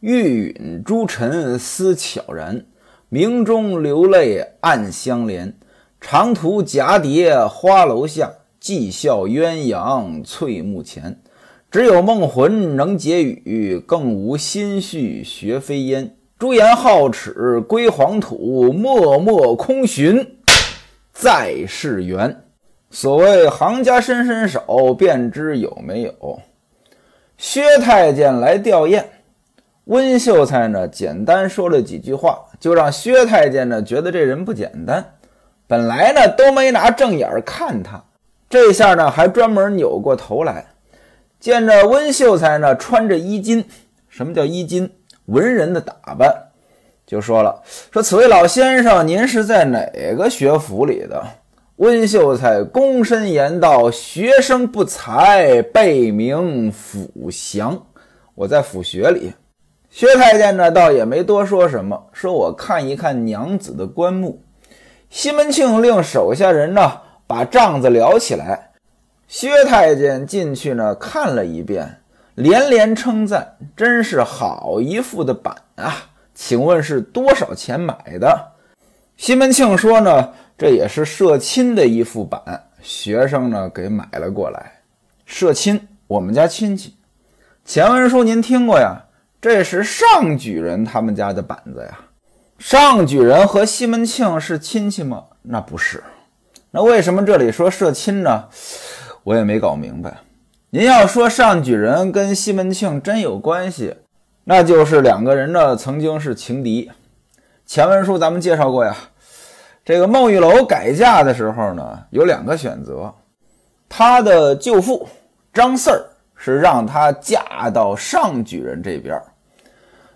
玉允诸臣思悄然，明中流泪暗相连。长途蛱蝶花楼下，寄笑鸳鸯翠幕前。只有梦魂能解语，更无心绪学飞烟。朱颜皓齿归黄土，默默空寻再世缘。所谓行家伸伸手，便知有没有。薛太监来吊唁，温秀才呢，简单说了几句话，就让薛太监呢觉得这人不简单。本来呢都没拿正眼看他，这下呢还专门扭过头来，见着温秀才呢穿着衣襟。什么叫衣襟？文人的打扮。就说了，说此位老先生，您是在哪个学府里的？温秀才躬身言道：“学生不才，背名府祥。我在府学里。”薛太监呢，倒也没多说什么，说我看一看娘子的棺木。西门庆令手下人呢把帐子撩起来，薛太监进去呢看了一遍，连连称赞：“真是好一副的板啊！请问是多少钱买的？”西门庆说：“呢，这也是社亲的一副板，学生呢给买了过来。社亲，我们家亲戚。前文书您听过呀？这是上举人他们家的板子呀。”上举人和西门庆是亲戚吗？那不是。那为什么这里说社亲呢？我也没搞明白。您要说上举人跟西门庆真有关系，那就是两个人呢曾经是情敌。前文书咱们介绍过呀。这个孟玉楼改嫁的时候呢，有两个选择。他的舅父张四儿是让她嫁到上举人这边，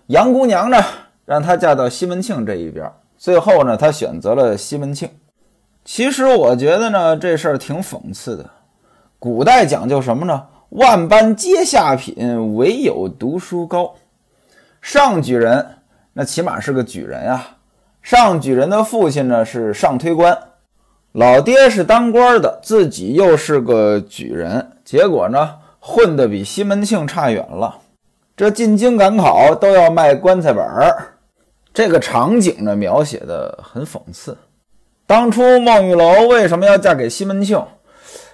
杨姑娘呢？让她嫁到西门庆这一边，最后呢，她选择了西门庆。其实我觉得呢，这事儿挺讽刺的。古代讲究什么呢？万般皆下品，唯有读书高。上举人那起码是个举人啊。上举人的父亲呢是上推官，老爹是当官的，自己又是个举人，结果呢混得比西门庆差远了。这进京赶考都要卖棺材本儿。这个场景呢，描写的很讽刺。当初孟玉楼为什么要嫁给西门庆？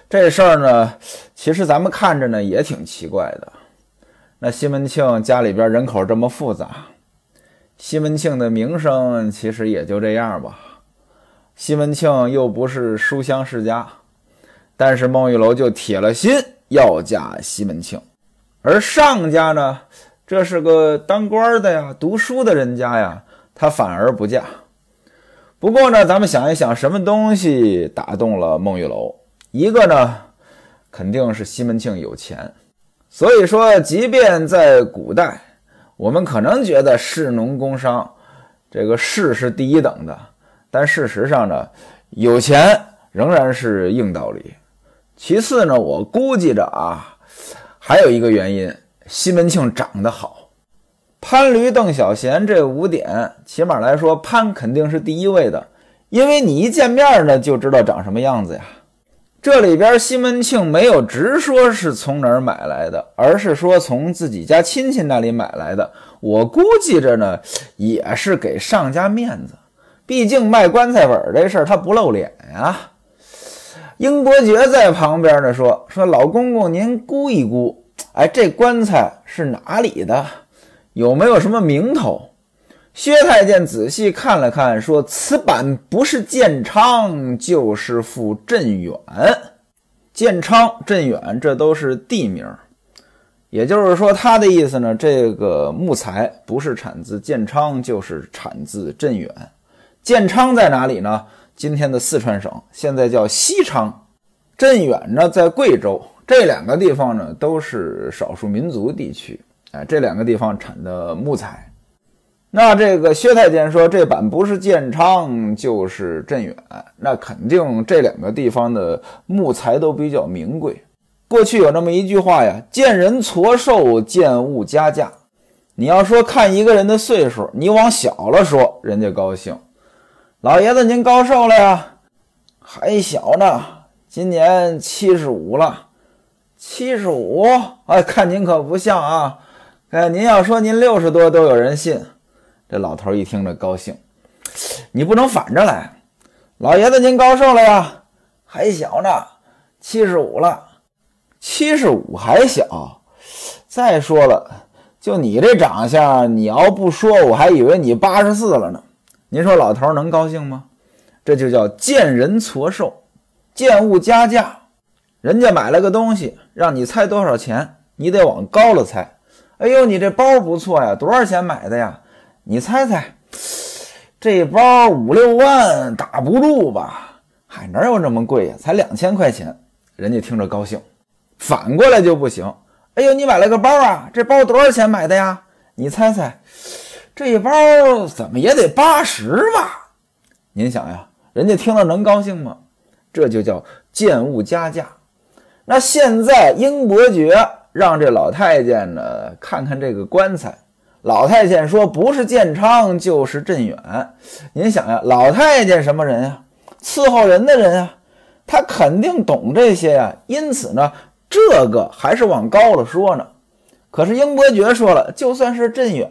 这事儿呢，其实咱们看着呢也挺奇怪的。那西门庆家里边人口这么复杂，西门庆的名声其实也就这样吧。西门庆又不是书香世家，但是孟玉楼就铁了心要嫁西门庆。而上家呢，这是个当官的呀，读书的人家呀。他反而不嫁。不过呢，咱们想一想，什么东西打动了孟玉楼？一个呢，肯定是西门庆有钱。所以说，即便在古代，我们可能觉得士农工商这个士是第一等的，但事实上呢，有钱仍然是硬道理。其次呢，我估计着啊，还有一个原因，西门庆长得好。潘驴邓小闲这五点，起码来说，潘肯定是第一位的，因为你一见面呢就知道长什么样子呀。这里边西门庆没有直说是从哪儿买来的，而是说从自己家亲戚那里买来的。我估计着呢，也是给上家面子，毕竟卖棺材本这事儿他不露脸呀。英伯爵在旁边呢说：“说老公公您估一估，哎，这棺材是哪里的？”有没有什么名头？薛太监仔细看了看，说：“此板不是建昌，就是赴镇远。建昌、镇远，这都是地名。也就是说，他的意思呢，这个木材不是产自建昌，就是产自镇远。建昌在哪里呢？今天的四川省，现在叫西昌。镇远呢，在贵州。这两个地方呢，都是少数民族地区。”哎，这两个地方产的木材，那这个薛太监说这板不是建昌就是镇远，那肯定这两个地方的木材都比较名贵。过去有这么一句话呀：“见人矬瘦，见物加价。”你要说看一个人的岁数，你往小了说，人家高兴。老爷子您高寿了呀？还小呢，今年七十五了。七十五？哎，看您可不像啊。哎，您要说您六十多都有人信，这老头一听着高兴。你不能反着来，老爷子您高寿了呀？还小呢，七十五了。七十五还小。再说了，就你这长相，你要不说，我还以为你八十四了呢。您说老头能高兴吗？这就叫见人矬寿，见物加价。人家买了个东西，让你猜多少钱，你得往高了猜。哎呦，你这包不错呀，多少钱买的呀？你猜猜，这包五六万打不住吧？嗨，哪有这么贵呀？才两千块钱，人家听着高兴。反过来就不行。哎呦，你买了个包啊？这包多少钱买的呀？你猜猜，这包怎么也得八十吧？您想呀，人家听了能高兴吗？这就叫见物加价。那现在英伯爵让这老太监呢看看这个棺材，老太监说不是建昌就是镇远。您想呀，老太监什么人呀？伺候人的人啊，他肯定懂这些呀。因此呢，这个还是往高了说呢。可是英伯爵说了，就算是镇远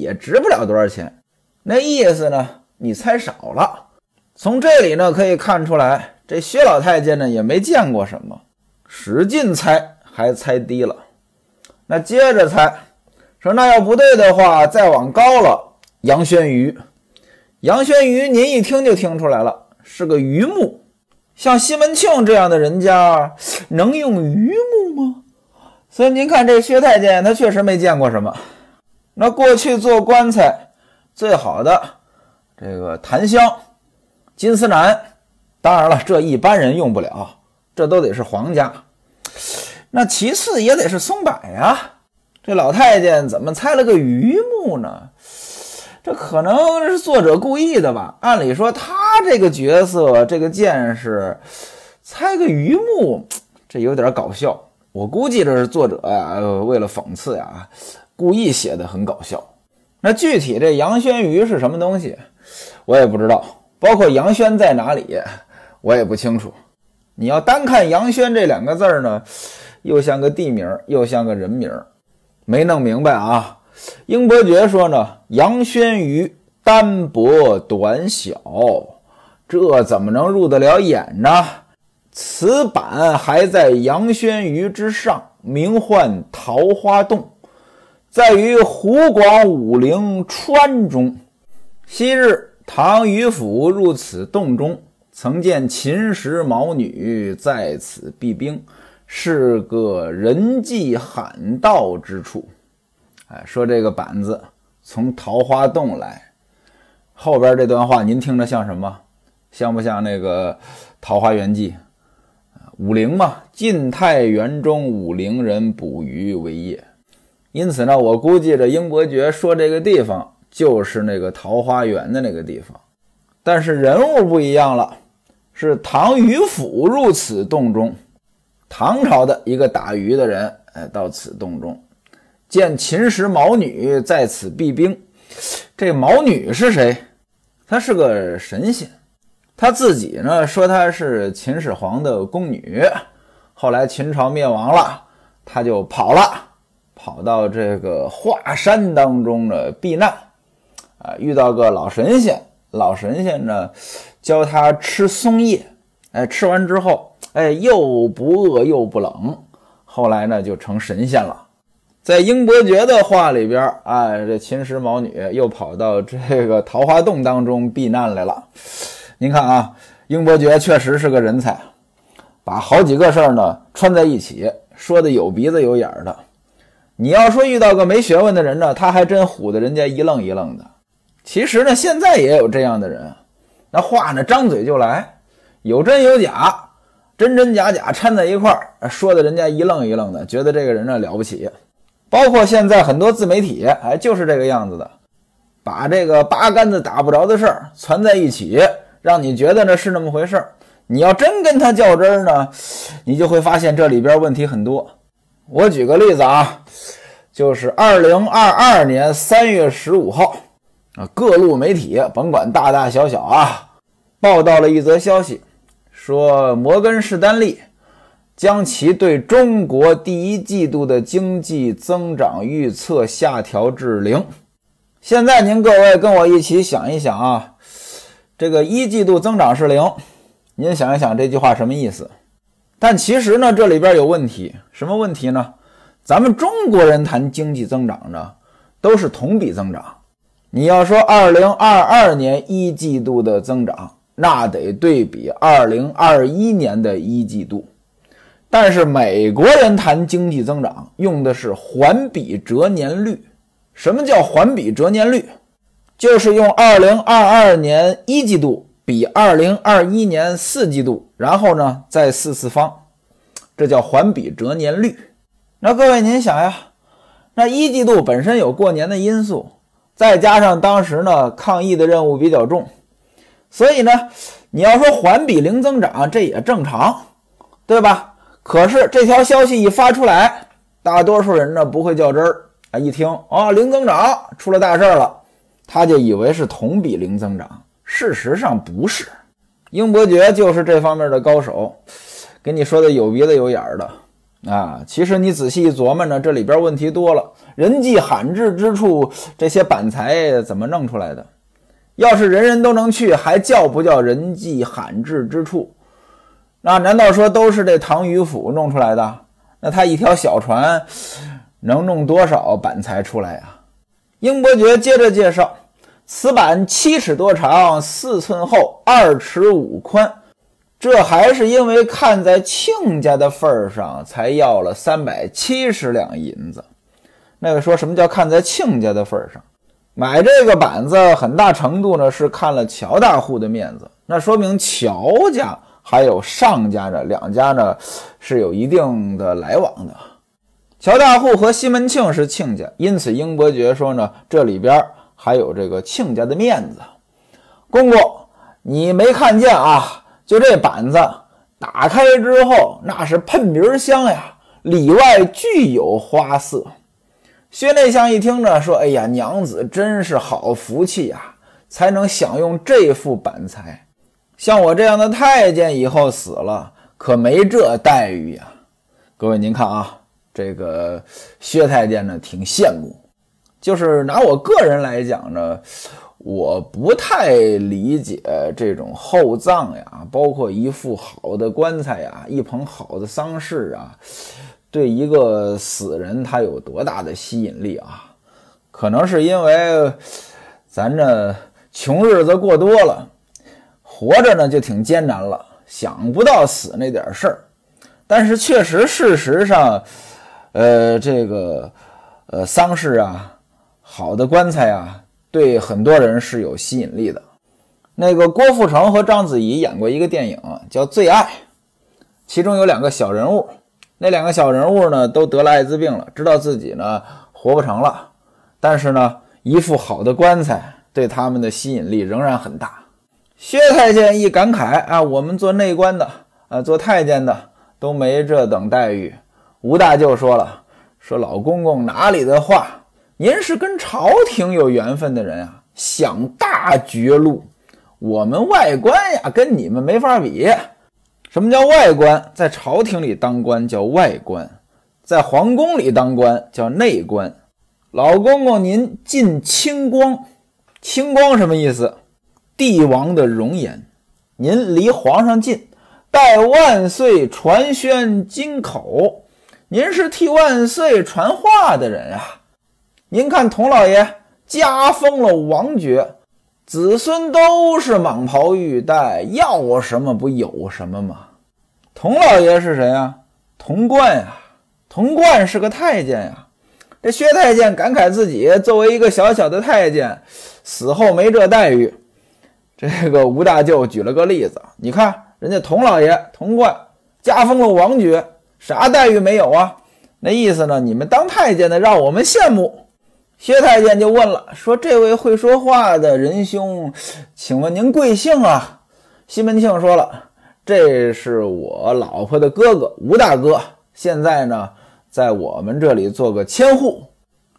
也值不了多少钱。那意思呢，你猜少了。从这里呢可以看出来，这薛老太监呢也没见过什么。使劲猜，还猜低了。那接着猜，说那要不对的话，再往高了。杨轩鱼，杨轩鱼，您一听就听出来了，是个榆木。像西门庆这样的人家，能用榆木吗？所以您看，这薛太监他确实没见过什么。那过去做棺材最好的这个檀香、金丝楠，当然了，这一般人用不了。这都得是皇家，那其次也得是松柏呀。这老太监怎么猜了个榆木呢？这可能是作者故意的吧？按理说他这个角色，这个剑士猜个榆木，这有点搞笑。我估计这是作者呀，为了讽刺呀，故意写的很搞笑。那具体这杨轩鱼是什么东西，我也不知道。包括杨轩在哪里，我也不清楚。你要单看杨轩这两个字儿呢，又像个地名，又像个人名，没弄明白啊。英伯爵说呢，杨轩鱼单薄短小，这怎么能入得了眼呢？此板还在杨轩鱼之上，名唤桃花洞，在于湖广武陵川中。昔日唐虞府入此洞中。曾见秦时毛女在此避兵，是个人迹罕到之处。哎，说这个板子从桃花洞来，后边这段话您听着像什么？像不像那个《桃花源记》？武陵嘛，晋太元中武陵人捕鱼为业，因此呢，我估计这英伯爵说这个地方就是那个桃花源的那个地方，但是人物不一样了。是唐虞府入此洞中，唐朝的一个打鱼的人，哎，到此洞中，见秦时毛女在此避兵。这毛女是谁？她是个神仙，她自己呢说她是秦始皇的宫女。后来秦朝灭亡了，她就跑了，跑到这个华山当中呢避难，啊，遇到个老神仙，老神仙呢。教他吃松叶，哎，吃完之后，哎，又不饿又不冷。后来呢，就成神仙了。在英伯爵的话里边，哎，这秦时毛女又跑到这个桃花洞当中避难来了。您看啊，英伯爵确实是个人才，把好几个事儿呢串在一起，说的有鼻子有眼儿的。你要说遇到个没学问的人呢，他还真唬得人家一愣一愣的。其实呢，现在也有这样的人。那话呢，张嘴就来，有真有假，真真假假掺在一块儿，说的人家一愣一愣的，觉得这个人呢了不起。包括现在很多自媒体，哎，就是这个样子的，把这个八竿子打不着的事儿攒在一起，让你觉得呢是那么回事儿。你要真跟他较真儿呢，你就会发现这里边问题很多。我举个例子啊，就是二零二二年三月十五号。啊，各路媒体甭管大大小小啊，报道了一则消息，说摩根士丹利将其对中国第一季度的经济增长预测下调至零。现在您各位跟我一起想一想啊，这个一季度增长是零，您想一想这句话什么意思？但其实呢，这里边有问题，什么问题呢？咱们中国人谈经济增长呢，都是同比增长。你要说二零二二年一季度的增长，那得对比二零二一年的一季度。但是美国人谈经济增长用的是环比折年率。什么叫环比折年率？就是用二零二二年一季度比二零二一年四季度，然后呢再四次方，这叫环比折年率。那各位您想呀，那一季度本身有过年的因素，再加上当时呢抗疫的任务比较重，所以呢你要说环比零增长，这也正常，对吧？可是这条消息一发出来，大多数人呢不会较真儿。啊！一听啊，零增长出了大事儿了，他就以为是同比零增长，事实上不是。英伯爵就是这方面的高手，给你说的有鼻子有眼儿的啊。其实你仔细一琢磨呢，这里边问题多了。人迹罕至之处，这些板材怎么弄出来的？要是人人都能去，还叫不叫人迹罕至之处？那难道说都是这唐于府弄出来的？那他一条小船。能弄多少板材出来呀？英伯爵接着介绍，此板七尺多长，四寸厚，二尺五宽。这还是因为看在亲家的份儿上，才要了三百七十两银子。那位说什么叫看在亲家的份儿上？买这个板子，很大程度呢是看了乔大户的面子。那说明乔家还有上家呢两家呢是有一定的来往的。乔大户和西门庆是亲家，因此英伯爵说呢，这里边还有这个亲家的面子。公公，你没看见啊？就这板子打开之后，那是喷鼻香呀，里外俱有花色。薛内相一听呢，说：“哎呀，娘子真是好福气呀，才能享用这副板材。像我这样的太监，以后死了可没这待遇呀。”各位，您看啊。这个薛太监呢，挺羡慕。就是拿我个人来讲呢，我不太理解这种厚葬呀，包括一副好的棺材呀，一捧好的丧事啊，对一个死人他有多大的吸引力啊？可能是因为咱这穷日子过多了，活着呢就挺艰难了，想不到死那点事儿。但是确实，事实上。呃，这个呃丧事啊，好的棺材啊，对很多人是有吸引力的。那个郭富城和章子怡演过一个电影叫《最爱》，其中有两个小人物，那两个小人物呢都得了艾滋病了，知道自己呢活不成了，但是呢一副好的棺材对他们的吸引力仍然很大。薛太监一感慨啊，我们做内官的啊，做太监的都没这等待遇。吴大舅说了：“说老公公哪里的话，您是跟朝廷有缘分的人啊，想大绝路。我们外官呀，跟你们没法比。什么叫外官？在朝廷里当官叫外官，在皇宫里当官叫内官。老公公您进清光，清光什么意思？帝王的容颜。您离皇上近，待万岁传宣金口。”您是替万岁传话的人啊！您看童老爷加封了王爵，子孙都是蟒袍玉带，要什么不有什么吗？童老爷是谁呀？童贯呀，童贯是个太监呀。这薛太监感慨自己作为一个小小的太监，死后没这待遇。这个吴大舅举了个例子，你看人家童老爷童贯加封了王爵。啥待遇没有啊？那意思呢？你们当太监的让我们羡慕。薛太监就问了，说：“这位会说话的仁兄，请问您贵姓啊？”西门庆说了：“这是我老婆的哥哥吴大哥，现在呢在我们这里做个千户。”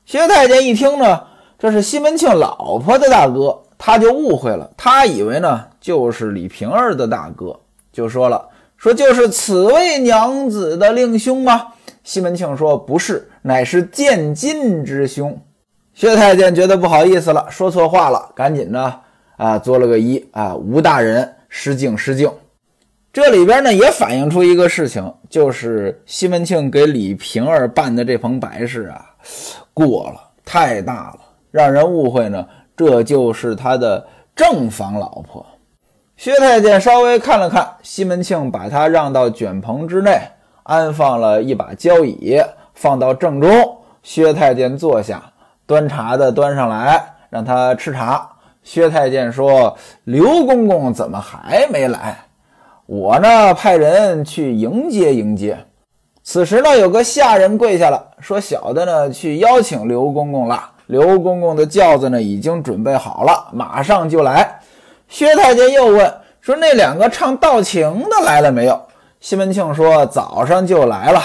薛太监一听呢，这是西门庆老婆的大哥，他就误会了，他以为呢就是李瓶儿的大哥，就说了。说就是此位娘子的令兄吗？西门庆说不是，乃是见金之兄。薛太监觉得不好意思了，说错话了，赶紧呢啊作了个揖啊，吴大人失敬失敬。这里边呢也反映出一个事情，就是西门庆给李瓶儿办的这棚白事啊，过了太大了，让人误会呢，这就是他的正房老婆。薛太监稍微看了看，西门庆把他让到卷棚之内，安放了一把交椅，放到正中。薛太监坐下，端茶的端上来，让他吃茶。薛太监说：“刘公公怎么还没来？”我呢，派人去迎接迎接。此时呢，有个下人跪下了，说：“小的呢，去邀请刘公公了。刘公公的轿子呢，已经准备好了，马上就来。”薛太监又问说：“那两个唱道情的来了没有？”西门庆说：“早上就来了。”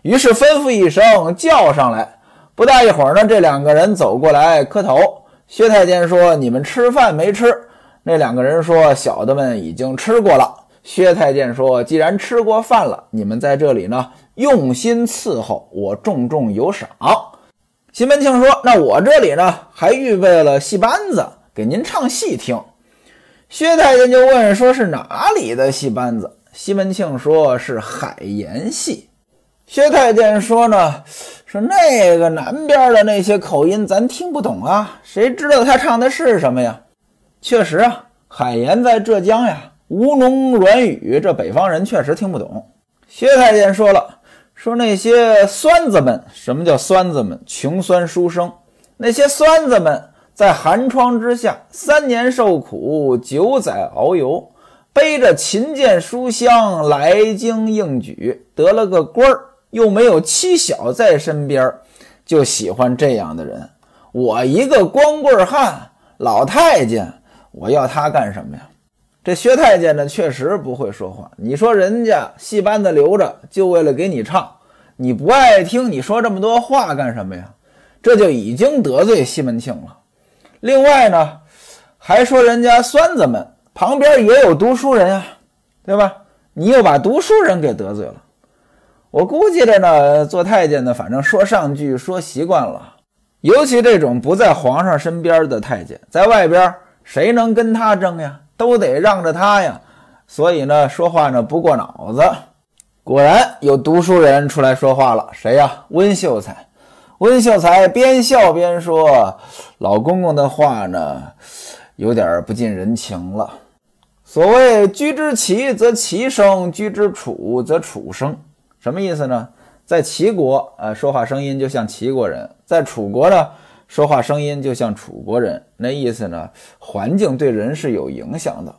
于是吩咐一声叫上来。不大一会儿呢，这两个人走过来磕头。薛太监说：“你们吃饭没吃？”那两个人说：“小的们已经吃过了。”薛太监说：“既然吃过饭了，你们在这里呢，用心伺候，我重重有赏。”西门庆说：“那我这里呢，还预备了戏班子，给您唱戏听。”薛太监就问：“说是哪里的戏班子？”西门庆说：“是海盐戏。”薛太监说：“呢，说那个南边的那些口音，咱听不懂啊，谁知道他唱的是什么呀？”确实啊，海盐在浙江呀。吴侬软语，这北方人确实听不懂。薛太监说了，说那些酸子们，什么叫酸子们？穷酸书生，那些酸子们在寒窗之下，三年受苦，九载遨游，背着琴剑书香来京应举，得了个官儿，又没有妻小在身边，就喜欢这样的人。我一个光棍汉，老太监，我要他干什么呀？这薛太监呢，确实不会说话。你说人家戏班子留着，就为了给你唱，你不爱听，你说这么多话干什么呀？这就已经得罪西门庆了。另外呢，还说人家酸子们旁边也有读书人啊，对吧？你又把读书人给得罪了。我估计着呢，做太监的，反正说上句说习惯了，尤其这种不在皇上身边的太监，在外边谁能跟他争呀？都得让着他呀，所以呢，说话呢不过脑子。果然有读书人出来说话了，谁呀？温秀才。温秀才边笑边说：“老公公的话呢，有点不近人情了。所谓居之齐则齐生，居之楚则楚生。什么意思呢？在齐国，呃，说话声音就像齐国人；在楚国呢？”说话声音就像楚国人，那意思呢？环境对人是有影响的。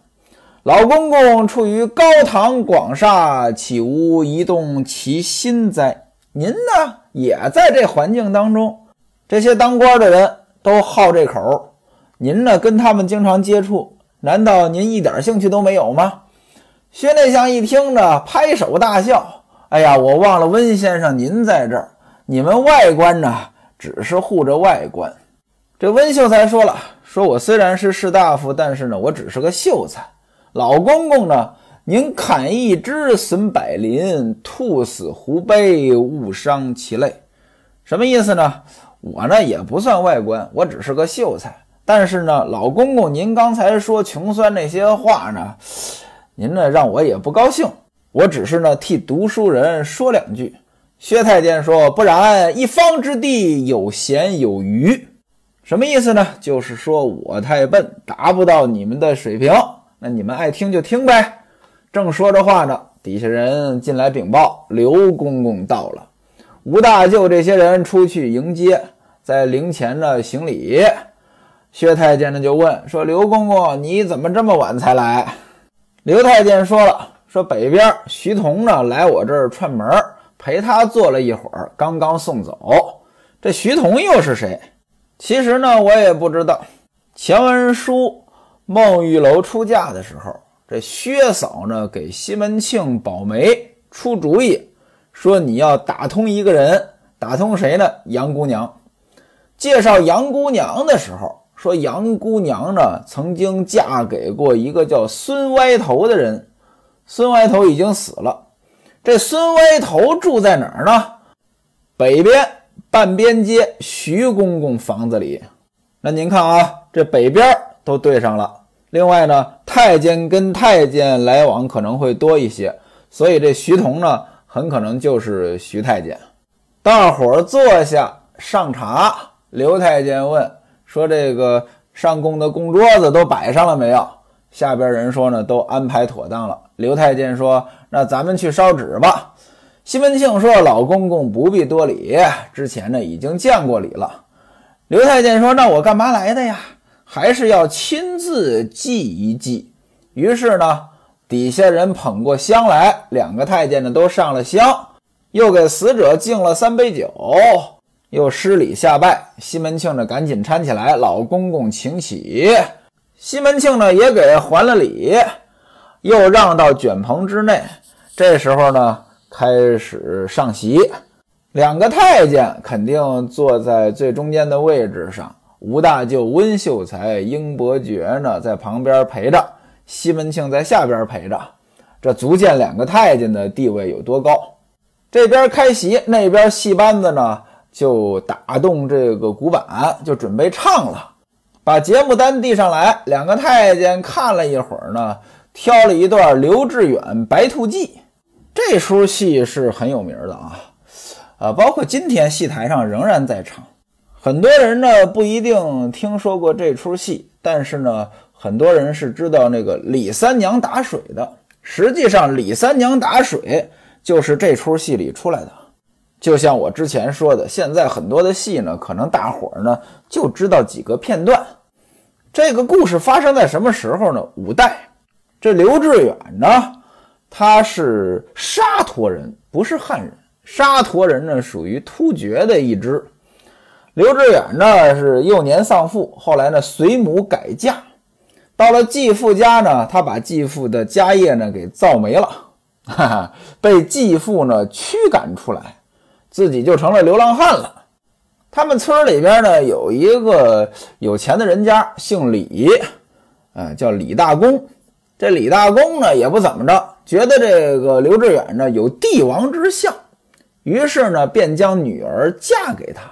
老公公处于高堂广厦，岂无移动其心哉？您呢，也在这环境当中。这些当官的人都好这口，您呢，跟他们经常接触，难道您一点兴趣都没有吗？薛内相一听呢，拍手大笑：“哎呀，我忘了温先生您在这儿，你们外官呢？”只是护着外官，这温秀才说了：“说我虽然是士大夫，但是呢，我只是个秀才。老公公呢，您砍一枝损百林，兔死狐悲，误伤其类。什么意思呢？我呢也不算外官，我只是个秀才。但是呢，老公公您刚才说穷酸那些话呢，您呢让我也不高兴。我只是呢替读书人说两句。”薛太监说：“不然，一方之地有闲有余，什么意思呢？就是说我太笨，达不到你们的水平。那你们爱听就听呗。”正说着话呢，底下人进来禀报：“刘公公到了。”吴大舅这些人出去迎接，在灵前呢行礼。薛太监呢就问说：“刘公公，你怎么这么晚才来？”刘太监说了：“说北边徐同呢来我这儿串门。”陪他坐了一会儿，刚刚送走。这徐同又是谁？其实呢，我也不知道。前文书孟玉楼出嫁的时候，这薛嫂呢给西门庆保媒出主意，说你要打通一个人，打通谁呢？杨姑娘。介绍杨姑娘的时候，说杨姑娘呢曾经嫁给过一个叫孙歪头的人。孙歪头已经死了。这孙歪头住在哪儿呢？北边半边街徐公公房子里。那您看啊，这北边都对上了。另外呢，太监跟太监来往可能会多一些，所以这徐同呢，很可能就是徐太监。大伙儿坐下上茶，刘太监问说：“这个上供的供桌子都摆上了没有？”下边人说呢，都安排妥当了。刘太监说：“那咱们去烧纸吧。”西门庆说：“老公公不必多礼，之前呢已经见过礼了。”刘太监说：“那我干嘛来的呀？还是要亲自祭一祭。”于是呢，底下人捧过香来，两个太监呢都上了香，又给死者敬了三杯酒，又施礼下拜。西门庆呢赶紧搀起来，老公公请起。西门庆呢也给还了礼，又让到卷棚之内。这时候呢，开始上席，两个太监肯定坐在最中间的位置上。吴大舅温秀才、英伯爵呢在旁边陪着，西门庆在下边陪着。这足见两个太监的地位有多高。这边开席，那边戏班子呢就打动这个鼓板，就准备唱了。把节目单递上来，两个太监看了一会儿呢，挑了一段刘志远《白兔记》。这出戏是很有名的啊，啊，包括今天戏台上仍然在唱。很多人呢不一定听说过这出戏，但是呢，很多人是知道那个李三娘打水的。实际上，李三娘打水就是这出戏里出来的。就像我之前说的，现在很多的戏呢，可能大伙儿呢就知道几个片段。这个故事发生在什么时候呢？五代。这刘志远呢，他是沙陀人，不是汉人。沙陀人呢，属于突厥的一支。刘志远呢，是幼年丧父，后来呢随母改嫁，到了继父家呢，他把继父的家业呢给造没了，哈哈，被继父呢驱赶出来。自己就成了流浪汉了。他们村里边呢有一个有钱的人家，姓李，呃，叫李大公。这李大公呢也不怎么着，觉得这个刘志远呢有帝王之相，于是呢便将女儿嫁给他。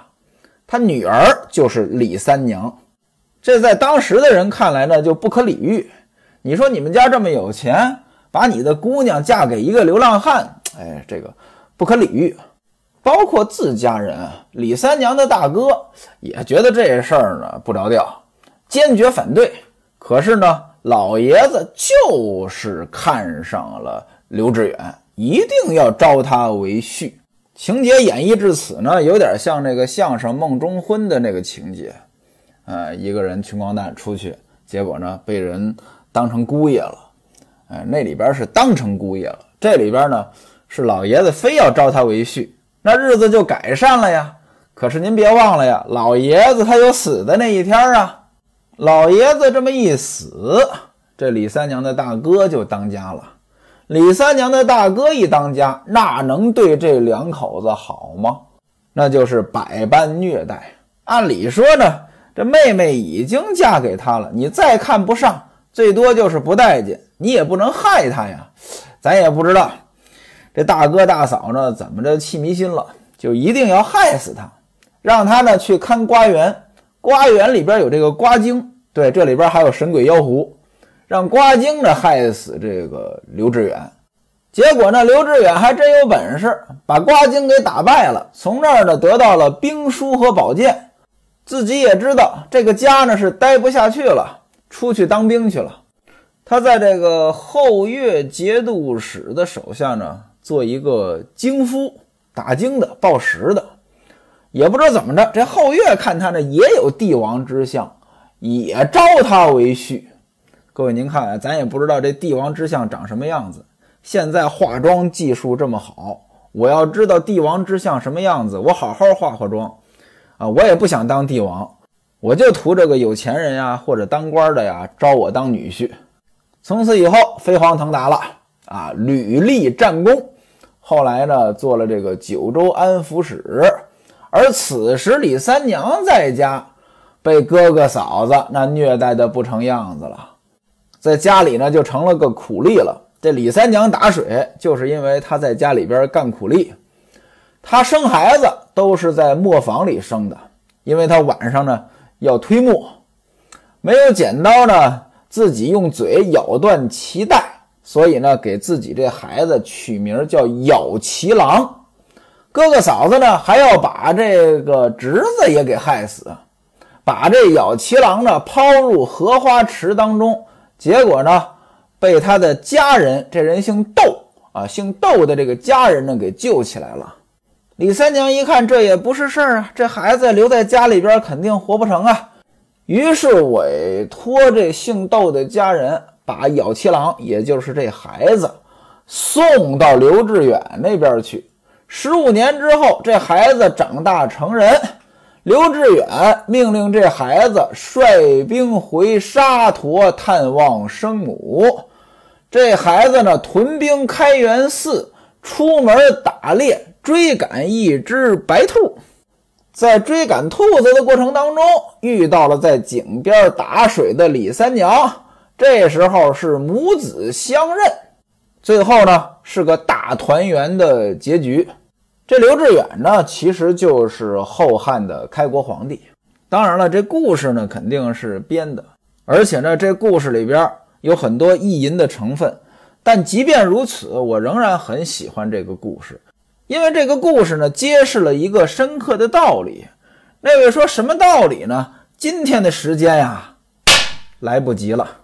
他女儿就是李三娘。这在当时的人看来呢就不可理喻。你说你们家这么有钱，把你的姑娘嫁给一个流浪汉，哎，这个不可理喻。包括自家人李三娘的大哥也觉得这事儿呢不着调，坚决反对。可是呢，老爷子就是看上了刘志远，一定要招他为婿。情节演绎至此呢，有点像那个相声《梦中婚》的那个情节。呃，一个人穷光蛋出去，结果呢被人当成姑爷了。哎，那里边是当成姑爷了，这里边呢是老爷子非要招他为婿。那日子就改善了呀。可是您别忘了呀，老爷子他有死的那一天啊。老爷子这么一死，这李三娘的大哥就当家了。李三娘的大哥一当家，那能对这两口子好吗？那就是百般虐待。按理说呢，这妹妹已经嫁给他了，你再看不上，最多就是不待见，你也不能害他呀。咱也不知道。这大哥大嫂呢，怎么着气迷心了，就一定要害死他，让他呢去看瓜园，瓜园里边有这个瓜精，对，这里边还有神鬼妖狐，让瓜精呢害死这个刘志远。结果呢，刘志远还真有本事，把瓜精给打败了，从这儿呢得到了兵书和宝剑，自己也知道这个家呢是待不下去了，出去当兵去了。他在这个后岳节度使的手下呢。做一个经夫，打经的、报时的，也不知道怎么着。这后月看他呢，也有帝王之相，也招他为婿。各位，您看，咱也不知道这帝王之相长什么样子。现在化妆技术这么好，我要知道帝王之相什么样子，我好好化化妆啊！我也不想当帝王，我就图这个有钱人呀，或者当官的呀，招我当女婿。从此以后，飞黄腾达了。啊，屡立战功，后来呢，做了这个九州安抚使。而此时李三娘在家，被哥哥嫂子那虐待的不成样子了，在家里呢就成了个苦力了。这李三娘打水，就是因为她在家里边干苦力。她生孩子都是在磨坊里生的，因为她晚上呢要推磨，没有剪刀呢，自己用嘴咬断脐带，所以呢给自己这孩子取名叫咬脐郎。哥哥嫂子呢还要把这个侄子也给害死，把这咬脐郎呢抛入荷花池当中，结果呢被他的家人，这人姓窦啊，姓窦的这个家人呢给救起来了。李三娘一看这也不是事儿啊，这孩子留在家里边肯定活不成啊，于是委托这姓窦的家人把咬七郎，也就是这孩子，送到刘志远那边去。十五年之后，这孩子长大成人，刘志远命令这孩子率兵回沙陀探望生母。这孩子呢，屯兵开元寺，出门打猎，追赶一只白兔。在追赶兔子的过程当中，遇到了在井边打水的李三娘。这时候是母子相认，最后呢是个大团圆的结局。这刘志远呢，其实就是后汉的开国皇帝。当然了，这故事呢肯定是编的，而且呢，这故事里边有很多意淫的成分。但即便如此，我仍然很喜欢这个故事，因为这个故事呢，揭示了一个深刻的道理。那位说什么道理呢？今天的时间呀，来不及了。